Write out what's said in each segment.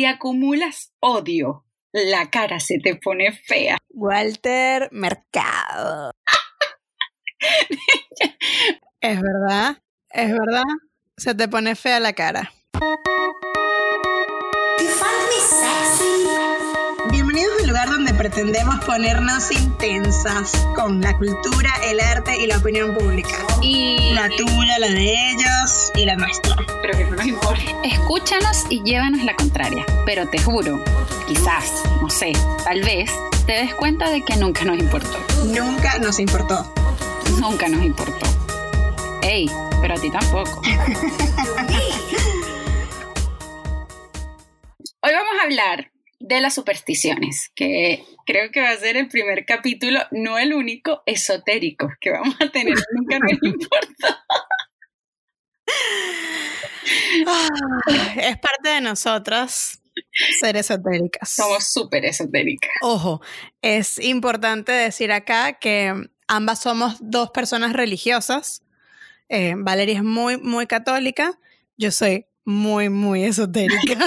Si acumulas odio, la cara se te pone fea. Walter Mercado. es verdad, es verdad. Se te pone fea la cara. Pretendemos ponernos intensas con la cultura, el arte y la opinión pública. Y La tuya, la de ellos y la nuestra. pero que no nos importa. Escúchanos y llévanos la contraria. Pero te juro, quizás, no sé, tal vez, te des cuenta de que nunca nos importó. Nunca nos importó. Nunca nos importó. Ey, pero a ti tampoco. Hoy vamos a hablar de las supersticiones, que creo que va a ser el primer capítulo, no el único esotérico que vamos a tener. Nunca nos importó. Ah, es parte de nosotras ser esotéricas. Somos súper esotéricas. Ojo, es importante decir acá que ambas somos dos personas religiosas. Eh, Valeria es muy, muy católica. Yo soy muy, muy esotérica.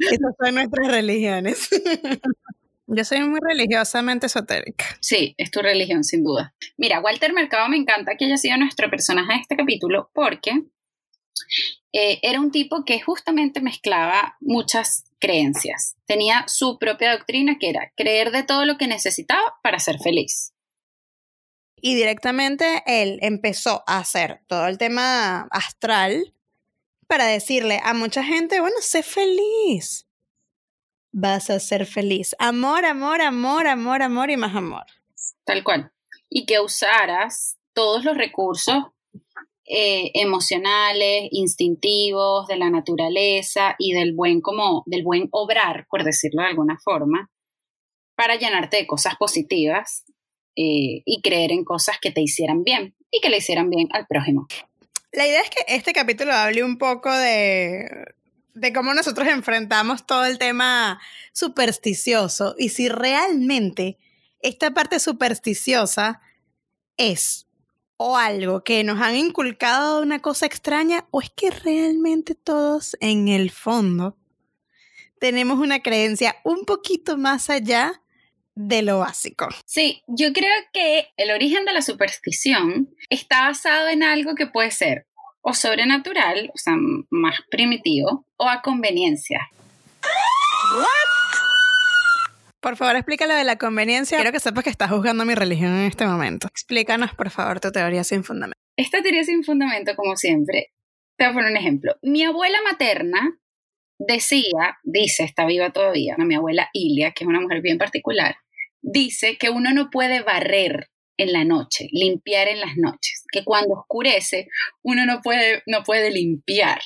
Esas son nuestras religiones. Yo soy muy religiosamente esotérica. Sí, es tu religión, sin duda. Mira, Walter Mercado me encanta que haya sido nuestro personaje de este capítulo porque eh, era un tipo que justamente mezclaba muchas creencias. Tenía su propia doctrina que era creer de todo lo que necesitaba para ser feliz. Y directamente él empezó a hacer todo el tema astral para decirle a mucha gente, bueno, sé feliz. Vas a ser feliz. Amor, amor, amor, amor, amor y más amor. Tal cual. Y que usaras todos los recursos eh, emocionales, instintivos, de la naturaleza y del buen como, del buen obrar, por decirlo de alguna forma, para llenarte de cosas positivas eh, y creer en cosas que te hicieran bien y que le hicieran bien al prójimo. La idea es que este capítulo hable un poco de, de cómo nosotros enfrentamos todo el tema supersticioso y si realmente esta parte supersticiosa es o algo que nos han inculcado una cosa extraña o es que realmente todos en el fondo tenemos una creencia un poquito más allá de lo básico. Sí, yo creo que el origen de la superstición está basado en algo que puede ser o sobrenatural, o sea, más primitivo, o a conveniencia. Por favor, explícalo de la conveniencia. Quiero que sepas que estás juzgando mi religión en este momento. Explícanos, por favor, tu teoría sin fundamento. Esta teoría sin fundamento, como siempre, te voy a poner un ejemplo. Mi abuela materna decía, dice, está viva todavía, mi abuela Ilia, que es una mujer bien particular, dice que uno no puede barrer en la noche, limpiar en las noches, que cuando oscurece uno no puede, no puede limpiar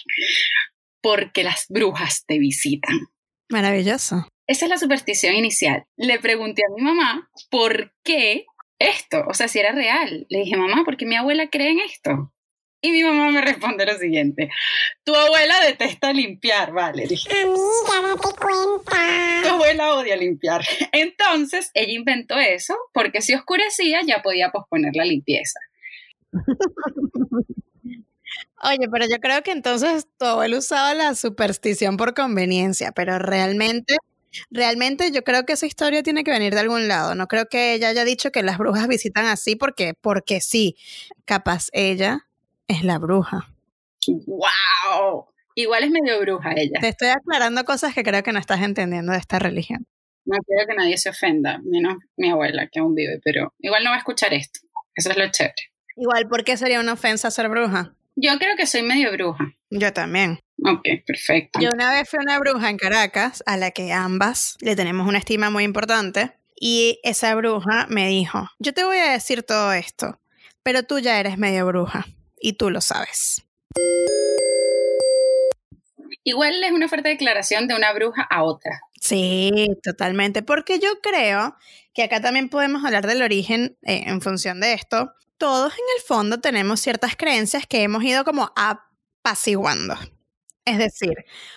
porque las brujas te visitan. Maravilloso. Esa es la superstición inicial. Le pregunté a mi mamá por qué esto, o sea, si era real. Le dije, mamá, ¿por qué mi abuela cree en esto? Y mi mamá me responde lo siguiente, tu abuela detesta limpiar, vale. Dije, Amiga, date cuenta. tu abuela odia limpiar. Entonces, ella inventó eso porque si oscurecía ya podía posponer la limpieza. Oye, pero yo creo que entonces tu abuelo usaba la superstición por conveniencia, pero realmente, realmente yo creo que esa historia tiene que venir de algún lado. No creo que ella haya dicho que las brujas visitan así porque, porque sí. Capaz ella es la bruja. ¡Wow! Igual es medio bruja ella. Te estoy aclarando cosas que creo que no estás entendiendo de esta religión. No quiero que nadie se ofenda, menos mi abuela que aún vive, pero igual no va a escuchar esto. Eso es lo chévere. Igual, ¿por qué sería una ofensa ser bruja? Yo creo que soy medio bruja. Yo también. Ok, perfecto. Yo una vez fui a una bruja en Caracas, a la que ambas le tenemos una estima muy importante, y esa bruja me dijo, yo te voy a decir todo esto, pero tú ya eres medio bruja, y tú lo sabes. Igual es una fuerte declaración de una bruja a otra. Sí, totalmente, porque yo creo que acá también podemos hablar del origen eh, en función de esto. Todos en el fondo tenemos ciertas creencias que hemos ido como apaciguando. Es decir,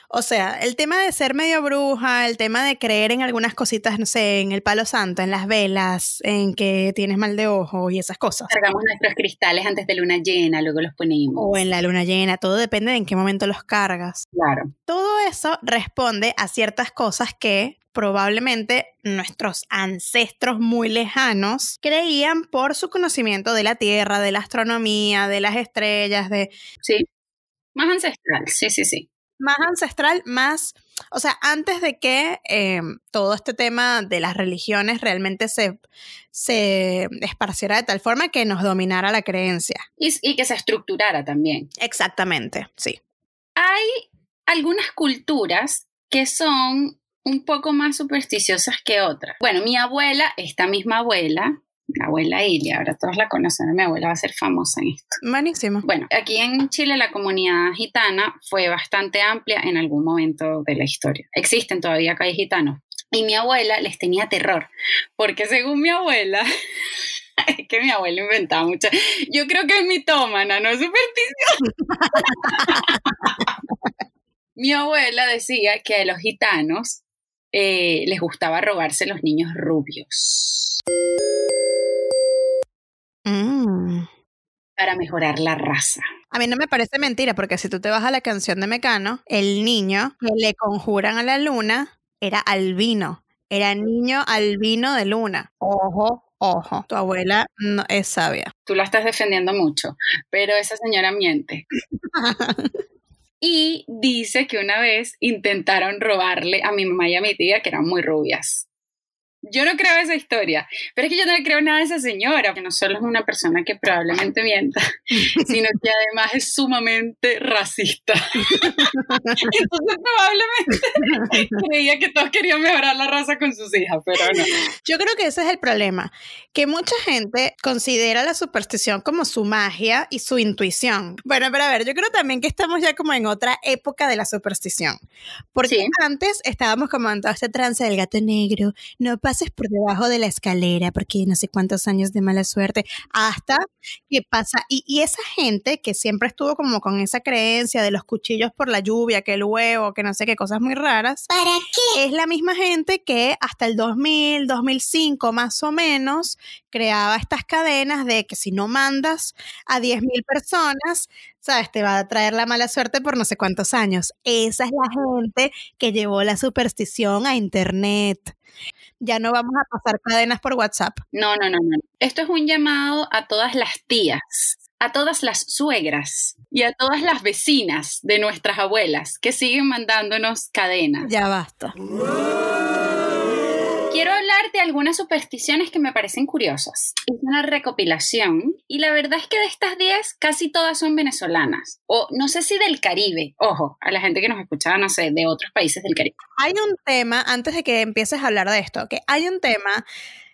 o sea, el tema de ser medio bruja, el tema de creer en algunas cositas, no sé, en el palo santo, en las velas, en que tienes mal de ojo y esas cosas. Cargamos nuestros cristales antes de luna llena, luego los ponemos. O en la luna llena, todo depende de en qué momento los cargas. Claro. Todo eso responde a ciertas cosas que probablemente nuestros ancestros muy lejanos creían por su conocimiento de la Tierra, de la astronomía, de las estrellas, de... Sí. Más ancestral, sí, sí, sí. Más ancestral, más... O sea, antes de que eh, todo este tema de las religiones realmente se, se esparciera de tal forma que nos dominara la creencia. Y, y que se estructurara también. Exactamente, sí. Hay algunas culturas que son un poco más supersticiosas que otras. Bueno, mi abuela, esta misma abuela, la abuela Ilia, ahora todos la conocen, mi abuela va a ser famosa en esto. Buenísimo. Bueno, aquí en Chile la comunidad gitana fue bastante amplia en algún momento de la historia. Existen todavía hay gitanos. Y mi abuela les tenía terror, porque según mi abuela, es que mi abuela inventaba mucho. Yo creo que es mitómana, no es superstición. mi abuela decía que a los gitanos eh, les gustaba robarse los niños rubios para mejorar la raza. A mí no me parece mentira, porque si tú te vas a la canción de Mecano, el niño que le conjuran a la luna era albino. Era niño albino de luna. Ojo, ojo. Tu abuela no es sabia. Tú la estás defendiendo mucho, pero esa señora miente. Y dice que una vez intentaron robarle a mi mamá y a mi tía, que eran muy rubias. Yo no creo esa historia, pero es que yo no le creo nada a esa señora, que no solo es una persona que probablemente mienta, sino que además es sumamente racista. Entonces probablemente creía que todos querían mejorar la raza con sus hijas, pero no. Yo creo que ese es el problema, que mucha gente considera la superstición como su magia y su intuición. Bueno, pero a ver, yo creo también que estamos ya como en otra época de la superstición, porque Sí. antes estábamos como en todo este trance del gato negro, no pases por debajo de la escalera porque no sé cuántos años de mala suerte, hasta que pasa, y, y esa gente que siempre estuvo como con esa creencia de los cuchillos por la lluvia, que el huevo, que no sé qué cosas muy raras, ¿Para qué? es la misma gente que hasta el 2000, 2005 más o menos creaba estas cadenas de que si no mandas a 10.000 personas, sabes, te va a traer la mala suerte por no sé cuántos años. Esa es la gente que llevó la superstición a internet. Ya no vamos a pasar cadenas por WhatsApp. No, no, no, no. Esto es un llamado a todas las tías, a todas las suegras y a todas las vecinas de nuestras abuelas que siguen mandándonos cadenas. Ya basta. Hablar algunas supersticiones que me parecen curiosas. Es una recopilación y la verdad es que de estas 10 casi todas son venezolanas. O no sé si del Caribe. Ojo, a la gente que nos escucha, no sé, de otros países del Caribe. Hay un tema, antes de que empieces a hablar de esto, que hay un tema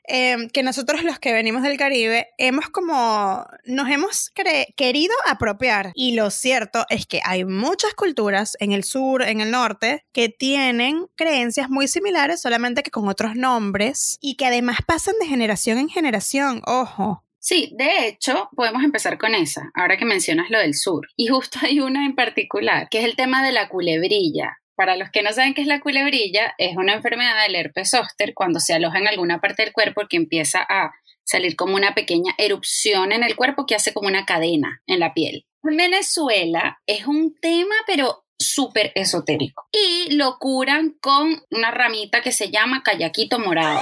eh, que nosotros los que venimos del Caribe hemos como, nos hemos querido apropiar. Y lo cierto es que hay muchas culturas en el sur, en el norte, que tienen creencias muy similares, solamente que con otros nombres y que además pasan de generación en generación, ojo. Sí, de hecho, podemos empezar con esa, ahora que mencionas lo del sur. Y justo hay una en particular, que es el tema de la culebrilla. Para los que no saben qué es la culebrilla, es una enfermedad del herpes zóster cuando se aloja en alguna parte del cuerpo que empieza a salir como una pequeña erupción en el cuerpo que hace como una cadena en la piel. En Venezuela es un tema, pero súper esotérico. Y lo curan con una ramita que se llama callaquito morado.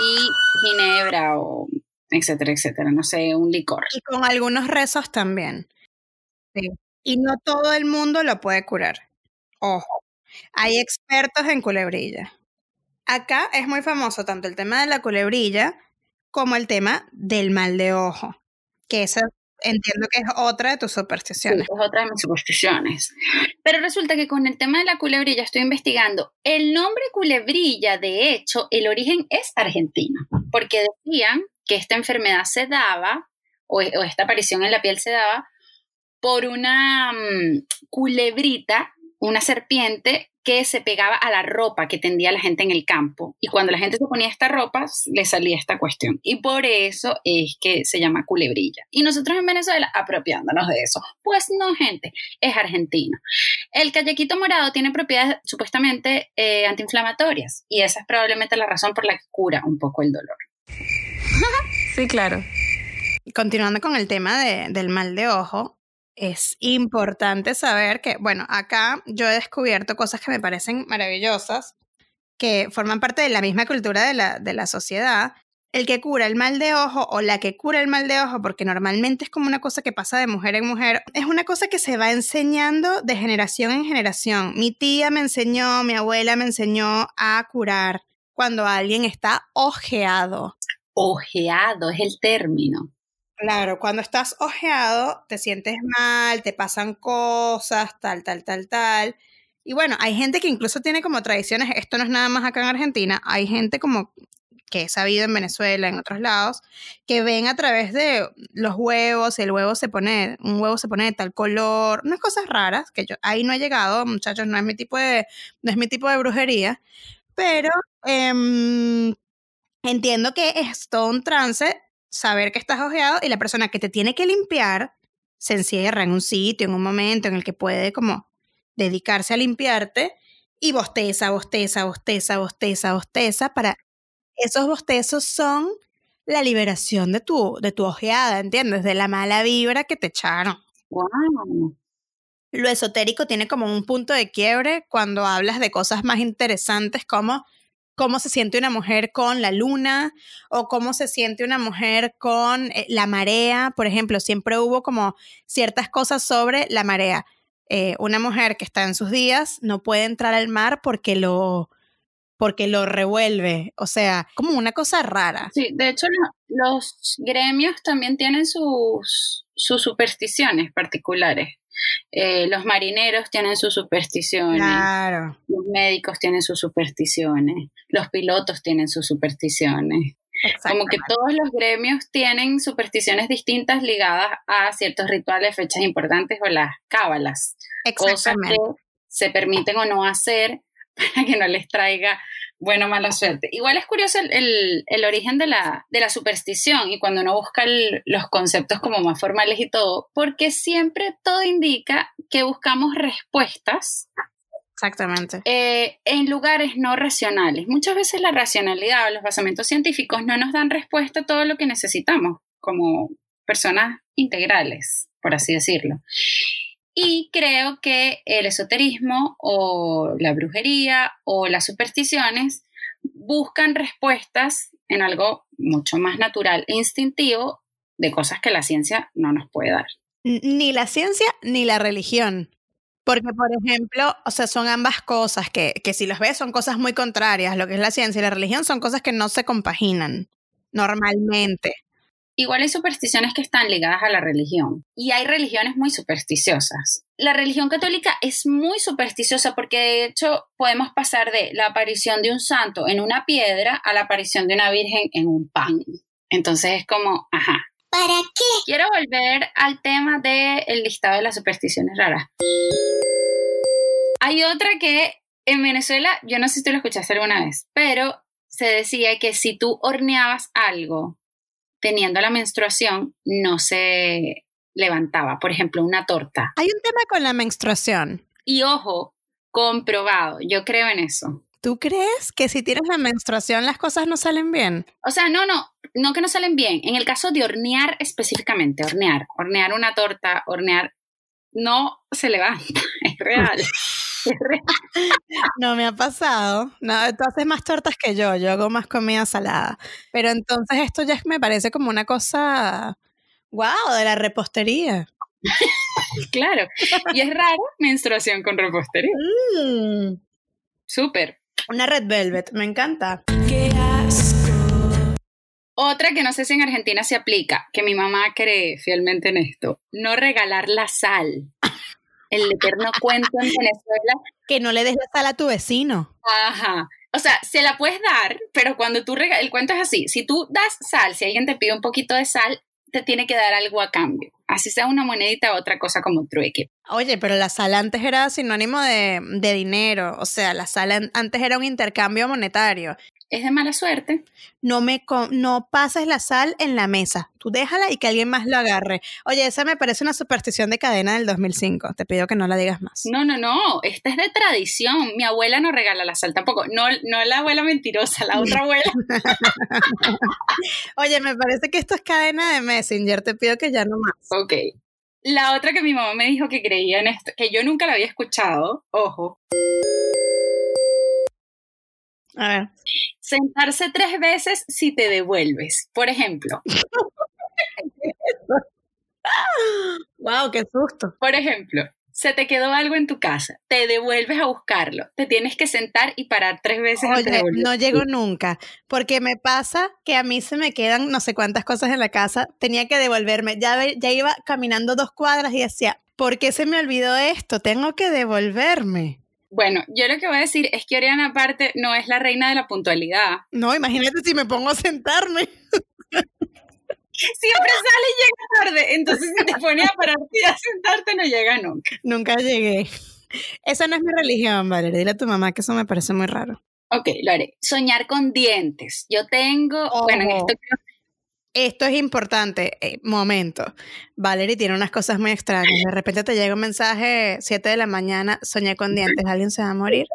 Y ginebra o etcétera, etcétera. No sé, un licor. Y con algunos rezos también. Sí. Y no todo el mundo lo puede curar. Ojo, hay expertos en culebrilla. Acá es muy famoso tanto el tema de la culebrilla como el tema del mal de ojo, que esa entiendo que es otra de tus Sí, supersticiones. es otra de mis supersticiones. Pero resulta que con el tema de la culebrilla estoy investigando. El nombre culebrilla, de hecho, el origen es argentino, porque decían que esta enfermedad se daba, o, o esta aparición en la piel se daba, por una mm, culebrita una serpiente que se pegaba a la ropa que tendía la gente en el campo. Y cuando la gente se ponía esta ropa, le salía esta cuestión. Y por eso es que se llama culebrilla. Y nosotros en Venezuela apropiándonos de eso. Pues no, gente, es argentino. El callequito morado tiene propiedades supuestamente eh, antiinflamatorias. Y esa es probablemente la razón por la que cura un poco el dolor. Sí, claro. Continuando con el tema de- del mal de ojo, es importante saber que, bueno, acá yo he descubierto cosas que me parecen maravillosas, que forman parte de la misma cultura de la, de la sociedad. El que cura el mal de ojo o la que cura el mal de ojo, porque normalmente es como una cosa que pasa de mujer en mujer, es una cosa que se va enseñando de generación en generación. Mi tía me enseñó, mi abuela me enseñó a curar cuando alguien está ojeado. Ojeado es el término. Claro, cuando estás ojeado, te sientes mal, te pasan cosas, tal, tal, tal, tal. Y bueno, hay gente que incluso tiene como tradiciones, esto no es nada más acá en Argentina, hay gente como que he sabido en Venezuela, en otros lados, que ven a través de los huevos, el huevo se pone, un huevo se pone de tal color, unas cosas raras, que yo ahí no he llegado, muchachos, no es mi tipo de, no es mi tipo de brujería, pero em, entiendo que es todo un trance saber que estás ojeado y la persona que te tiene que limpiar se encierra en un sitio, en un momento en el que puede como dedicarse a limpiarte y bosteza, bosteza, bosteza, bosteza, bosteza para esos bostezos son la liberación de tu de tu ojeada, ¿entiendes? De la mala vibra que te echaron. Wow. Lo esotérico tiene como un punto de quiebre cuando hablas de cosas más interesantes como cómo se siente una mujer con la luna o cómo se siente una mujer con eh, la marea. Por ejemplo, siempre hubo como ciertas cosas sobre la marea. Eh, una mujer que está en sus días no puede entrar al mar porque lo, porque lo revuelve. O sea, como una cosa rara. Sí, de hecho lo- los gremios también tienen sus, sus supersticiones particulares. Eh, los marineros tienen sus supersticiones, Claro. los médicos tienen sus supersticiones, los pilotos tienen sus supersticiones. Como que todos los gremios tienen supersticiones distintas ligadas a ciertos rituales, fechas importantes o las cábalas, cosas que se permiten o no hacer para que no les traiga buena o mala suerte. Igual es curioso el, el- el origen de la, de la superstición y cuando uno busca el- los conceptos como más formales y todo, porque siempre todo indica que buscamos respuestas Exactamente. eh, en lugares no racionales. Muchas veces la racionalidad o los basamientos científicos no nos dan respuesta a todo lo que necesitamos como personas integrales, por así decirlo. Y creo que el esoterismo o la brujería o las supersticiones buscan respuestas en algo mucho más natural e instintivo de cosas que la ciencia no nos puede dar. Ni la ciencia ni la religión. Porque, por ejemplo, o sea, son ambas cosas que, que si las ves son cosas muy contrarias. Lo que es la ciencia y la religión son cosas que no se compaginan normalmente. Igual hay supersticiones que están ligadas a la religión y hay religiones muy supersticiosas. La religión católica es muy supersticiosa porque de hecho podemos pasar de la aparición de un santo en una piedra a la aparición de una virgen en un pan. Entonces es como, ajá. ¿Para qué? Quiero volver al tema del listado de las supersticiones raras. Hay otra que en Venezuela, yo no sé si tú lo escuchaste alguna vez, pero se decía que si tú horneabas algo teniendo la menstruación, no se levantaba. Por ejemplo, una torta. Hay un tema con la menstruación. Y ojo, comprobado, yo creo en eso. ¿Tú crees que si tienes la menstruación las cosas no salen bien? O sea, no, no, no que no salen bien. En el caso de hornear específicamente, hornear, hornear una torta, hornear, no se levanta, es real. No me ha pasado. No, tú haces más tortas que yo. Yo hago más comida salada. Pero entonces esto ya me parece como una cosa, wow, de la repostería. Claro. Y es raro menstruación con repostería. Mm, Súper. una red velvet, me encanta. Otra que no sé si en Argentina se aplica, que mi mamá cree fielmente en esto, no regalar la sal. El eterno cuento en Venezuela. Que no le des la sal a tu vecino. Ajá. O sea, se la puedes dar, pero cuando tú regalas, el cuento es así, si tú das sal, si alguien te pide un poquito de sal, te tiene que dar algo a cambio. así sea una monedita, otra cosa como trueque. Oye, pero la sal antes era sinónimo de, de dinero, o sea, la sal an- antes era un intercambio monetario. Es de mala suerte. No me co- no pases la sal en la mesa, tú déjala y que alguien más lo agarre. Oye, esa me parece una superstición de cadena del 2005, te pido que no la digas más. No, no, no, esta es de tradición. Mi abuela no regala la sal tampoco. No, no la abuela mentirosa, la otra abuela. Oye, me parece que esto es cadena de Messenger, te pido que ya no más. Ok. La otra que mi mamá me dijo que creía en esto, que yo nunca la había escuchado, ojo, A ver. sentarse tres veces si te devuelves. Por ejemplo, Wow, qué susto. por ejemplo, se te quedó algo en tu casa, te devuelves a buscarlo, te tienes que sentar y parar tres veces Oye, no llego nunca, porque me pasa que a mí se me quedan no sé cuántas cosas en la casa, tenía que devolverme, ya, ya iba caminando dos cuadras y decía, ¿por qué se me olvidó esto? Tengo que devolverme. Bueno, yo lo que voy a decir es que Oriana aparte no es la reina de la puntualidad. No, imagínate si me pongo a sentarme. Siempre sale y llega tarde, entonces si te pones a pararte y a sentarte no llega nunca. Nunca llegué. Esa no es mi religión, Valeria. Dile a tu mamá que eso me parece muy raro. Ok, lo haré. Soñar con dientes. Yo tengo, bueno, en Ojo. esto Esto es importante. Eh, momento. Valerie tiene unas cosas muy extrañas. De repente te llega un mensaje, 7 de la mañana, soñé con dientes, alguien se va a morir.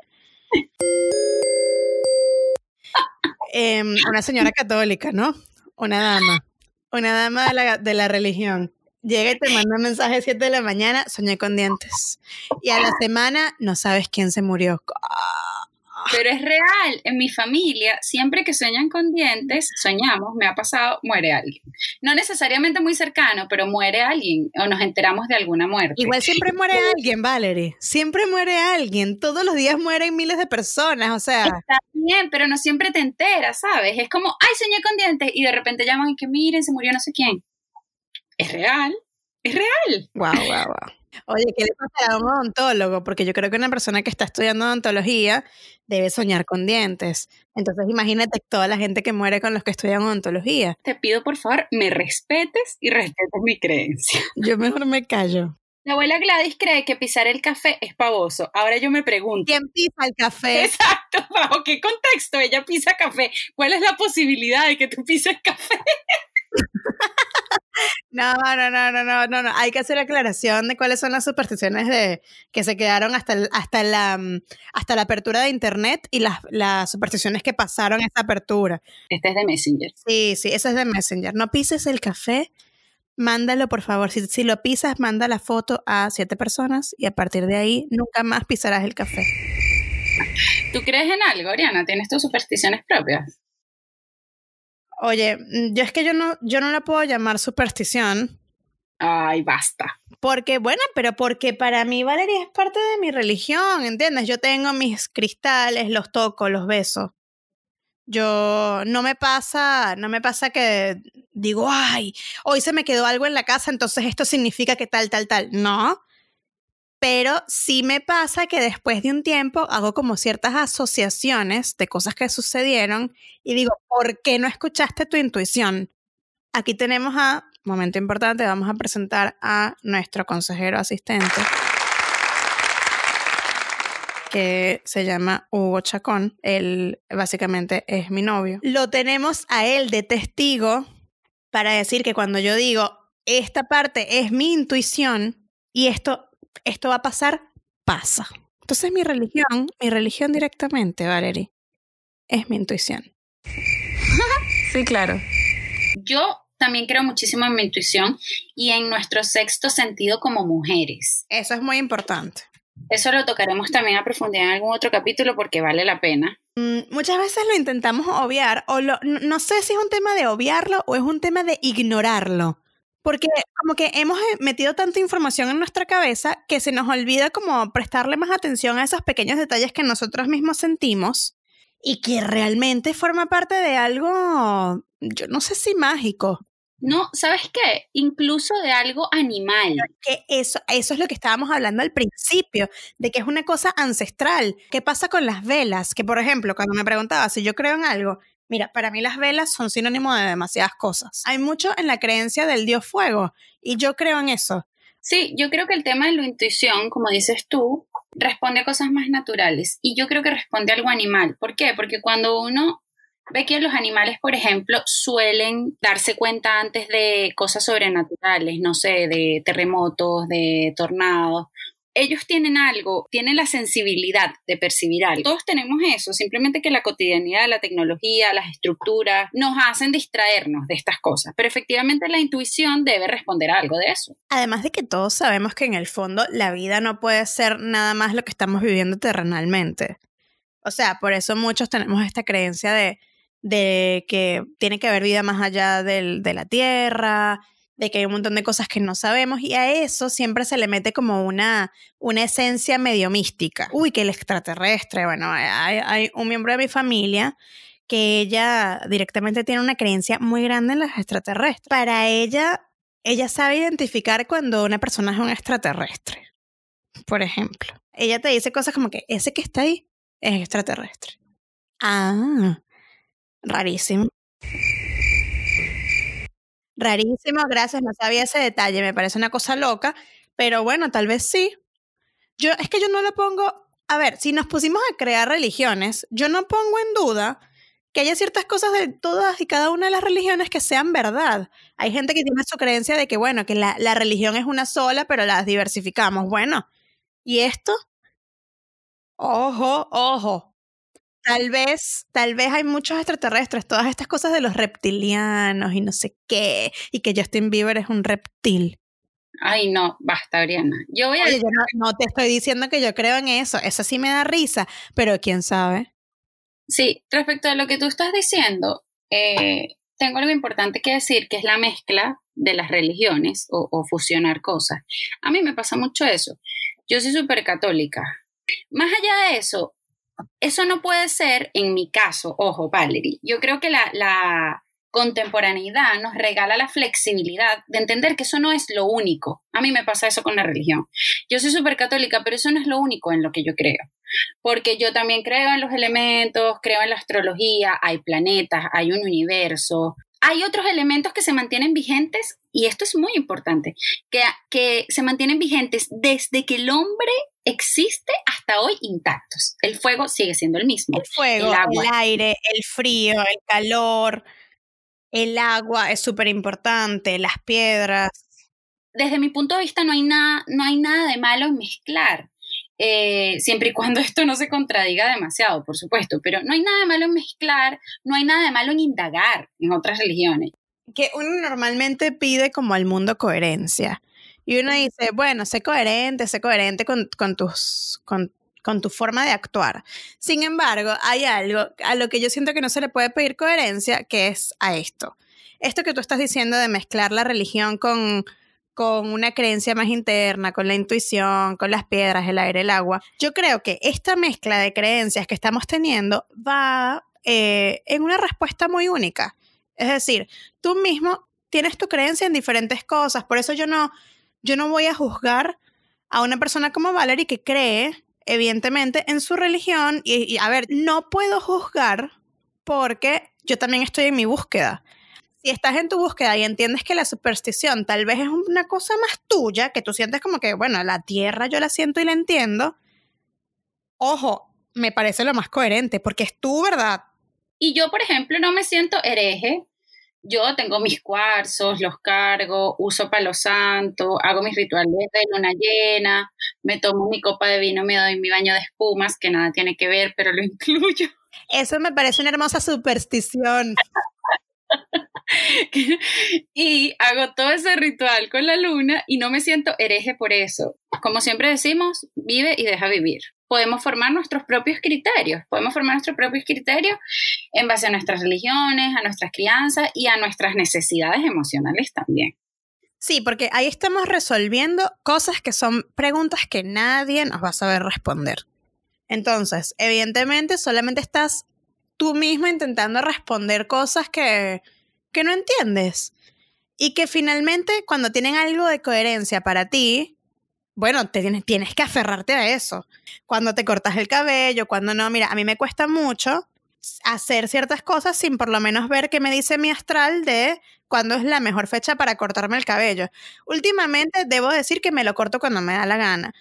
Em, una señora católica, ¿no? Una dama. Una dama de la, de la religión. Llega y te manda un mensaje 7 de la mañana, soñé con dientes. Y a la semana no sabes quién se murió. Pero es real, en mi familia, siempre que sueñan con dientes, soñamos, me ha pasado, muere alguien. No necesariamente muy cercano, pero muere alguien o nos enteramos de alguna muerte. Igual siempre muere alguien, Valerie. Siempre muere alguien. Todos los días mueren miles de personas. O sea, Está bien, pero no siempre te enteras, ¿sabes? Es como, ay, soñé con dientes y de repente llaman y que miren, se murió no sé quién. Es real, es real. Wow, wow, wow. Oye, ¿qué le pasa a un odontólogo? Porque yo creo que una persona que está estudiando odontología debe soñar con dientes. Entonces, imagínate toda la gente que muere con los que estudian odontología. Te pido, por favor, me respetes y respetes mi creencia. Yo mejor me callo. La abuela Gladys cree que pisar el café es pavoso. Ahora yo me pregunto, ¿Quién pisa el café? Exacto, ¿bajo qué contexto ella pisa café? ¿Cuál es la posibilidad de que tú pises café? No, no, no, no, no, no, no. Hay que hacer aclaración de cuáles son las supersticiones de que se quedaron hasta, el- hasta, la, mm, hasta la apertura de internet y las, las supersticiones que pasaron esa apertura. Este es de Messenger. Sí, sí, eso es de Messenger. No pises el café, mándalo por favor. Si, si lo pisas, manda la foto a siete personas y a partir de ahí nunca más pisarás el café. ¿Tú crees en algo, Oriana? ¿Tienes tus supersticiones propias? Oye, mm, yo es que yo no, yo no la puedo llamar superstición. Ay, basta. Porque, bueno, pero porque para mí Valeria es parte de mi religión, ¿entiendes? Yo tengo mis cristales, los toco, los beso. Yo no me pasa, no me pasa que digo, ay, hoy se me quedó algo en la casa, entonces esto significa que tal, tal, tal. No. Pero sí me pasa que después de un tiempo hago como ciertas asociaciones de cosas que sucedieron y digo, ¿por qué no escuchaste tu intuición? Aquí tenemos a, momento importante, vamos a presentar a nuestro consejero asistente, que se llama Hugo Chacón. Él básicamente es mi novio. Lo tenemos a él de testigo para decir que cuando yo digo, esta parte es mi intuición y esto, esto va a pasar, pasa. Entonces mi religión, mi religión directamente, Valerie, es mi intuición. Sí, claro. Yo también creo muchísimo en mi intuición y en nuestro sexto sentido como mujeres. Eso es muy importante. Eso lo tocaremos también a profundidad en algún otro capítulo porque vale la pena. Mm, Muchas veces lo intentamos obviar, o lo- no no sé si es un tema de obviarlo o es un tema de ignorarlo. Porque como que hemos eh, metido tanta información en nuestra cabeza que se nos olvida como prestarle más atención a esos pequeños detalles que nosotros mismos sentimos y que realmente forma parte de algo, yo no sé si mágico, No, ¿sabes qué? Incluso de algo animal. que eso, eso es lo que estábamos hablando al principio, de que es una cosa ancestral. ¿Qué pasa con las velas? Que, por ejemplo, cuando me preguntaba si yo creo en algo, Mira, para mí las velas son sinónimo de demasiadas cosas. Hay mucho en la creencia del dios fuego y yo creo en eso. Sí, yo creo que el tema de la intuición, como dices tú, responde a cosas más naturales y yo creo que responde a algo animal. ¿Por qué? Porque cuando uno ve que los animales, por ejemplo, suelen darse cuenta antes de cosas sobrenaturales, no sé, de terremotos, de tornados, ellos tienen algo, tienen la sensibilidad de percibir algo. Todos tenemos eso, simplemente que la cotidianidad, la tecnología, las estructuras nos hacen distraernos de estas cosas, pero efectivamente la intuición debe responder a algo de eso. Además de que todos sabemos que en el fondo la vida no puede ser nada más lo que estamos viviendo terrenalmente. O sea, por eso muchos tenemos esta creencia de, que tiene que haber vida más allá del, de la Tierra, de que hay un montón de cosas que no sabemos y a eso siempre se le mete como una, una esencia medio mística. Uy, que el extraterrestre, bueno, hay, hay un miembro de mi familia que ella directamente tiene una creencia muy grande en los extraterrestres. Para ella, ella sabe identificar cuando una persona es un extraterrestre, por ejemplo. Ella te dice cosas como que ese que está ahí es extraterrestre. Ah, rarísimo. Rarísimo, gracias, no sabía ese detalle, me parece una cosa loca, pero bueno, tal vez sí. Yo, es que yo no lo pongo, a ver, si nos pusimos a crear religiones, yo no pongo en duda que haya ciertas cosas de todas y cada una de las religiones que sean verdad. Hay gente que tiene su creencia de que, bueno, que la, la religión es una sola, pero las diversificamos. Bueno, ¿y esto? Ojo, ojo, Tal vez, tal vez hay muchos extraterrestres, todas estas cosas de los reptilianos y no sé qué, y que Justin Bieber es un reptil. Ay, no, basta, Ariana. Yo voy a Oye, yo no, no te estoy diciendo que yo creo en eso, eso sí me da risa, pero quién sabe. Sí, respecto a lo que tú estás diciendo, eh, tengo algo importante que decir, que es la mezcla de las religiones o, o fusionar cosas. A mí me pasa mucho eso. Yo soy súper católica. Más allá de eso, eso no puede ser, en mi caso, ojo, Valerie, yo creo que la, la contemporaneidad nos regala la flexibilidad de entender que eso no es lo único. A mí me pasa eso con la religión. Yo soy súper católica, pero eso no es lo único en lo que yo creo. Porque yo también creo en los elementos, creo en la astrología, hay planetas, hay un universo, hay otros elementos que se mantienen vigentes, y esto es muy importante, que, que se mantienen vigentes desde que el hombre existe hasta hoy intactos. El fuego sigue siendo el mismo. El fuego, el, aire, el frío, el calor, el agua es súper importante, las piedras. Desde mi punto de vista no hay nada, no hay nada de malo en mezclar. Eh, siempre y cuando esto no se contradiga demasiado, por supuesto, pero no hay nada de malo en mezclar, no hay nada de malo en indagar en otras religiones. Que uno normalmente pide como al mundo coherencia. Y uno dice, bueno, sé coherente, sé coherente con, con tus, con, con tu forma de actuar. Sin embargo, hay algo a lo que yo siento que no se le puede pedir coherencia, que es a esto. Esto que tú estás diciendo de mezclar la religión con, con una creencia más interna, con la intuición, con las piedras, el aire, el agua. Yo creo que esta mezcla de creencias que estamos teniendo va eh, en una respuesta muy única. Es decir, tú mismo tienes tu creencia en diferentes cosas, por eso yo no, yo no voy a juzgar a una persona como Valerie que cree, evidentemente, en su religión. Y, a ver, no puedo juzgar porque yo también estoy en mi búsqueda. Si estás en tu búsqueda y entiendes que la superstición tal vez es una cosa más tuya, que tú sientes como que, bueno, la tierra yo la siento y la entiendo, ojo, me parece lo más coherente, porque es tu verdad. Y yo, por ejemplo, no me siento hereje yo tengo mis cuarzos, los cargo, uso palo santo, hago mis rituales de luna llena, me tomo mi copa de vino, me doy mi baño de espumas, que nada tiene que ver, pero lo incluyo. Eso me parece una hermosa superstición. y hago todo ese ritual con la luna y no me siento hereje por eso. Como siempre decimos, vive y deja vivir podemos formar nuestros propios criterios, podemos formar nuestros propios criterios en base a nuestras religiones, a nuestras crianzas y a nuestras necesidades emocionales también. Sí, porque ahí estamos resolviendo cosas que son preguntas que nadie nos va a saber responder. Entonces, evidentemente, solamente estás tú mismo intentando responder cosas que, que no entiendes. Y que finalmente, cuando tienen algo de coherencia para ti, bueno, te tienes, tienes que aferrarte a eso. Cuando te cortas el cabello, cuando no, mira, a mí me cuesta mucho hacer ciertas cosas sin por lo menos ver qué me dice mi astral de cuándo es la mejor fecha para cortarme el cabello. Últimamente debo decir que me lo corto cuando me da la gana.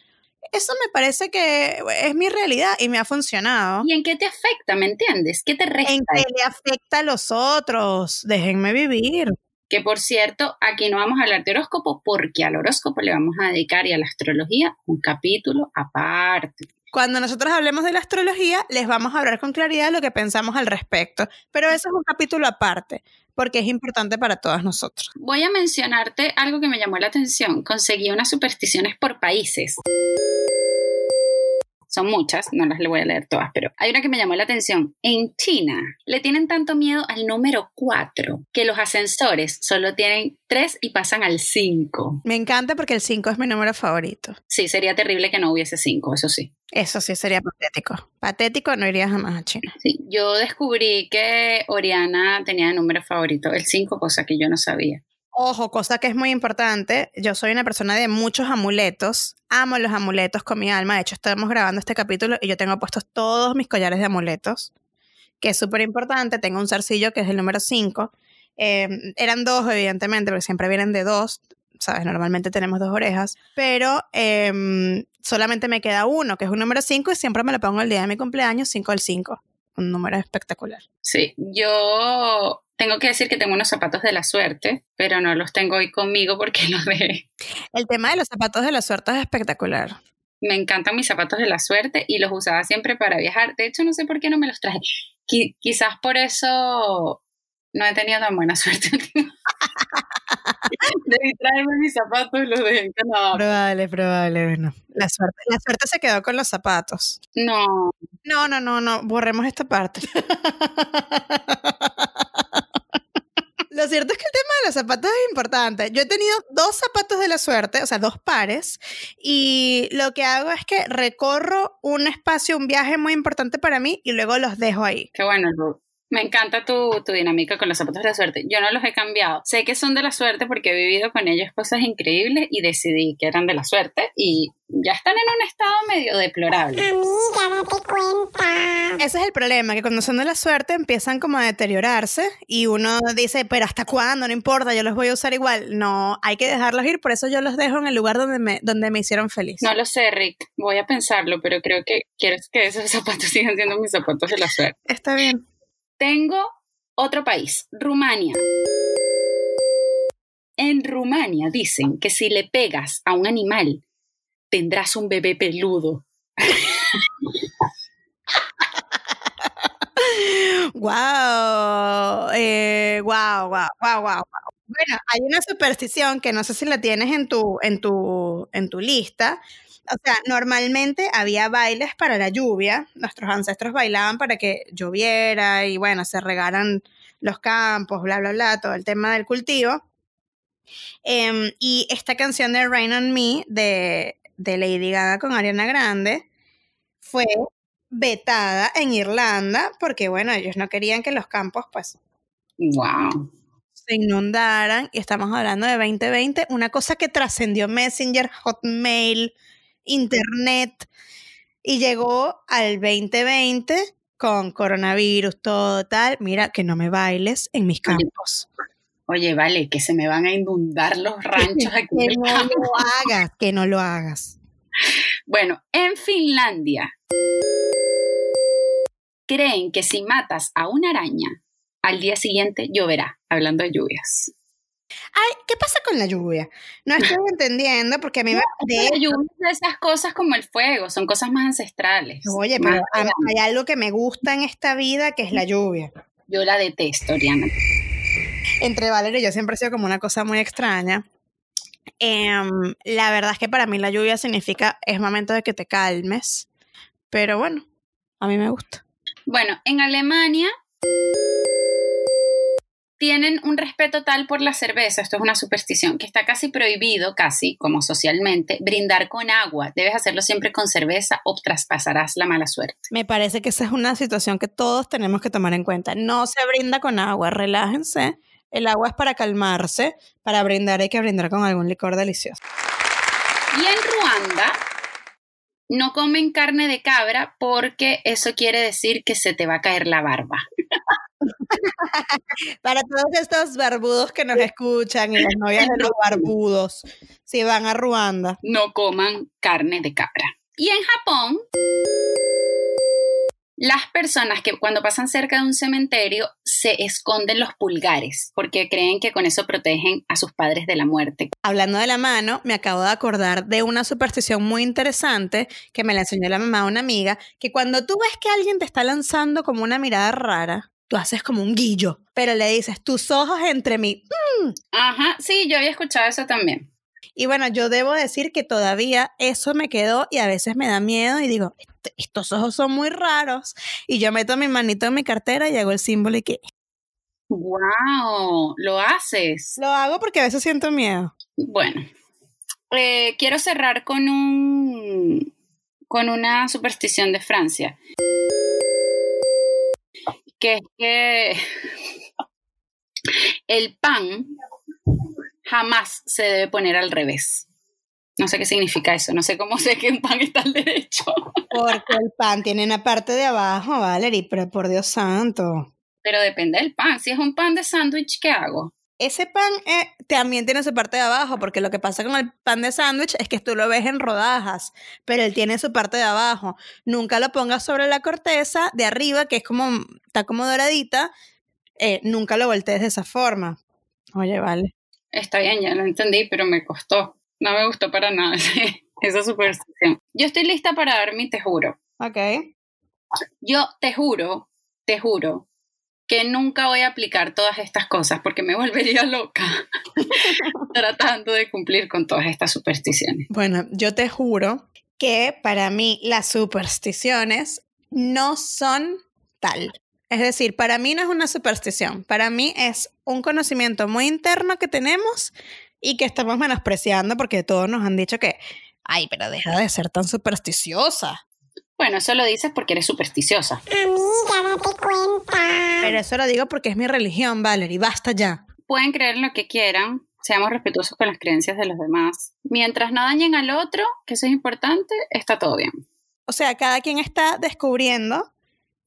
Eso me parece que es mi realidad y me ha funcionado. ¿Y en qué te afecta? ¿Me entiendes? ¿Qué te resta? En qué le afecta a los otros. Déjenme vivir. Que por cierto, aquí no vamos a hablar de horóscopo porque al horóscopo le vamos a dedicar y a la astrología un capítulo aparte. Cuando nosotros hablemos de la astrología, les vamos a hablar con claridad lo que pensamos al respecto. Pero eso es un capítulo aparte, porque es importante para todos nosotros. Voy a mencionarte algo que me llamó la atención. Conseguí unas supersticiones por países. Son muchas, no las le voy a leer todas, pero hay una que me llamó la atención. En China le tienen tanto miedo al número 4 que los ascensores solo tienen 3 y pasan al 5. Me encanta porque el 5 es mi número favorito. Sí, sería terrible que no hubiese 5, eso sí. Eso sí sería patético. Patético no iría jamás a China. Sí, yo descubrí que Oriana tenía de número favorito el 5, cosa que yo no sabía. Ojo, cosa que es muy importante, yo soy una persona de muchos amuletos, amo los amuletos con mi alma, de hecho estamos grabando este capítulo y yo tengo puestos todos mis collares de amuletos, que es súper importante, tengo un zarcillo que es el número 5, eran dos evidentemente, porque siempre vienen de dos, sabes, normalmente tenemos dos orejas, pero em, solamente me queda uno, que es un número 5 y siempre me lo pongo el día de mi cumpleaños, 5 al 5, un número espectacular. Sí, yo tengo que decir que tengo unos zapatos de la suerte, pero no los tengo hoy conmigo porque los dejé. El tema de los zapatos de la suerte es espectacular. Me encantan mis zapatos de la suerte y los usaba siempre para viajar. De hecho, no sé por qué no me los traje. Qui- quizás por eso no he tenido tan buena suerte. Debí traerme mis zapatos y los dejé en Canadá. Probable, probable, bueno. La suerte, la suerte se quedó con los zapatos. No, No, no, no, no, borremos esta parte. Lo cierto es que el tema de los zapatos es importante. Yo he tenido dos zapatos de la suerte, o sea, dos pares, y lo que hago es que recorro un espacio, un viaje muy importante para mí y luego los dejo ahí. qué bueno, Lu. Me encanta tu, tu dinámica con los zapatos de la suerte. Yo no los he cambiado. Sé que son de la suerte porque he vivido con ellos cosas increíbles y decidí que eran de la suerte y ya están en un estado medio deplorable. Amiga, date cuenta. Ese es el problema, que cuando son de la suerte empiezan como a deteriorarse y uno dice, pero ¿hasta cuándo? No importa, yo los voy a usar igual. No, hay que dejarlos ir, por eso yo los dejo en el lugar donde me, donde me hicieron feliz. No lo sé, Rick. Voy a pensarlo, pero creo que quiero que esos zapatos sigan siendo mis zapatos de la suerte. Está bien. Tengo otro país, Rumania. En Rumania dicen que si le pegas a un animal, tendrás un bebé peludo. Wow, eh, wow, wow, wow. Bueno, hay una superstición que no sé si la tienes en tu, en tu, en tu lista. O sea, normalmente había bailes para la lluvia. Nuestros ancestros bailaban para que lloviera y bueno, se regaran los campos, bla, bla, bla, todo el tema del cultivo. Em, y esta canción de Rain on Me de, de Lady Gaga con Ariana Grande fue vetada en Irlanda porque, bueno, ellos no querían que los campos, pues, Wow. se inundaran. Y estamos hablando de 2020, una cosa que trascendió Messenger, Hotmail, Internet y llegó al 2020 con coronavirus, todo tal. Mira, que no me bailes en mis campos. Oye, vale, que se me van a inundar los ranchos aquí. Que no campo. lo hagas, que no lo hagas. Bueno, en Finlandia creen que si matas a una araña, al día siguiente lloverá, hablando de lluvias. Ay, ¿qué pasa con la lluvia? No estoy entendiendo porque a mí me... de La lluvia es de esas cosas como el fuego, son cosas más ancestrales. Oye, pero a- hay algo que me gusta en esta vida que es la lluvia. Yo la detesto, Oriana. Entre Valeria y yo siempre ha sido como una cosa muy extraña. Em, la verdad es que para mí la lluvia significa es momento de que te calmes. Pero bueno, a mí me gusta. Bueno, en Alemania tienen un respeto tal por la cerveza, esto es una superstición, que está casi prohibido, casi como socialmente, brindar con agua. Debes hacerlo siempre con cerveza o traspasarás la mala suerte. Me parece que esa es una situación que todos tenemos que tomar en cuenta. No se brinda con agua, relájense. El agua es para calmarse. Para brindar hay que brindar con algún licor delicioso. Y en Ruanda no comen carne de cabra porque eso quiere decir que se te va a caer la barba. Para todos estos barbudos que nos escuchan y las novias de los barbudos, si van a Ruanda. No coman carne de cabra. Y en Japón, las personas que cuando pasan cerca de un cementerio se esconden los pulgares porque creen que con eso protegen a sus padres de la muerte. Hablando de la mano, me acabo de acordar de una superstición muy interesante que me la enseñó la mamá de una amiga, que cuando tú ves que alguien te está lanzando como una mirada rara, tú haces como un guillo, pero le dices, tus ojos entre mí. Mm. Ajá, sí, yo había escuchado eso también. Y bueno, yo debo decir que todavía eso me quedó y a veces me da miedo y digo, "Est- estos ojos son muy raros. Y yo meto mi manito en mi cartera y hago el símbolo y que ¡Wow! ¿Lo haces? lo hago porque a veces siento miedo. Bueno, eh, quiero cerrar con un con una superstición de Francia. Que es que el pan jamás se debe poner al revés. No sé qué significa eso, no sé cómo sé que un pan está al derecho. Porque el pan tiene una parte de abajo, Valerie, pero por Dios santo. Pero depende del pan. Si es un pan de sándwich, ¿qué hago? Ese pan eh, también tiene su parte de abajo, porque lo que pasa con el pan de sándwich es que tú lo ves en rodajas, pero él tiene su parte de abajo. Nunca lo pongas sobre la corteza de arriba, que es como, está como doradita, eh, nunca lo voltees de esa forma. Oye, vale. Está bien, ya lo entendí, pero me costó. No me gustó para nada esa superstición. Yo estoy lista para dar mi te juro. Ok. Yo te juro, te juro, que nunca voy a aplicar todas estas cosas porque me volvería loca tratando de cumplir con todas estas supersticiones. Bueno, yo te juro que para mí las supersticiones no son tal. Es decir, para mí no es una superstición, para mí es un conocimiento muy interno que tenemos y que estamos menospreciando porque todos nos han dicho que, ay, pero deja de ser tan supersticiosa. Bueno, eso lo dices porque eres supersticiosa. Amiga, date cuenta. Pero eso lo digo porque es mi religión, Valerie, basta ya. Pueden creer lo que quieran, seamos respetuosos con las creencias de los demás. Mientras no dañen al otro, que eso es importante, está todo bien. O sea, cada quien está descubriendo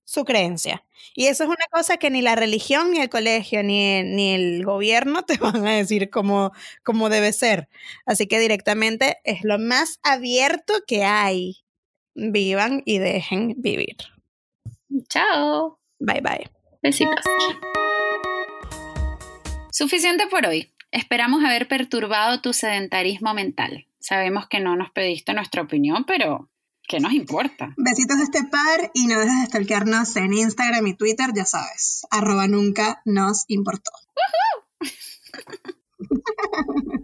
su creencia. Y eso es una cosa que ni la religión, ni el colegio, ni, ni el gobierno te van a decir cómo, cómo debe ser. Así que directamente es lo más abierto que hay. Vivan y dejen vivir. Chao. Bye bye. Besitos. Suficiente por hoy. Esperamos haber perturbado tu sedentarismo mental. Sabemos que no nos pediste nuestra opinión, pero ¿qué nos importa? Besitos de este par y no dejes de stalkearnos en Instagram y Twitter, ya sabes. Arroba nunca nos importó.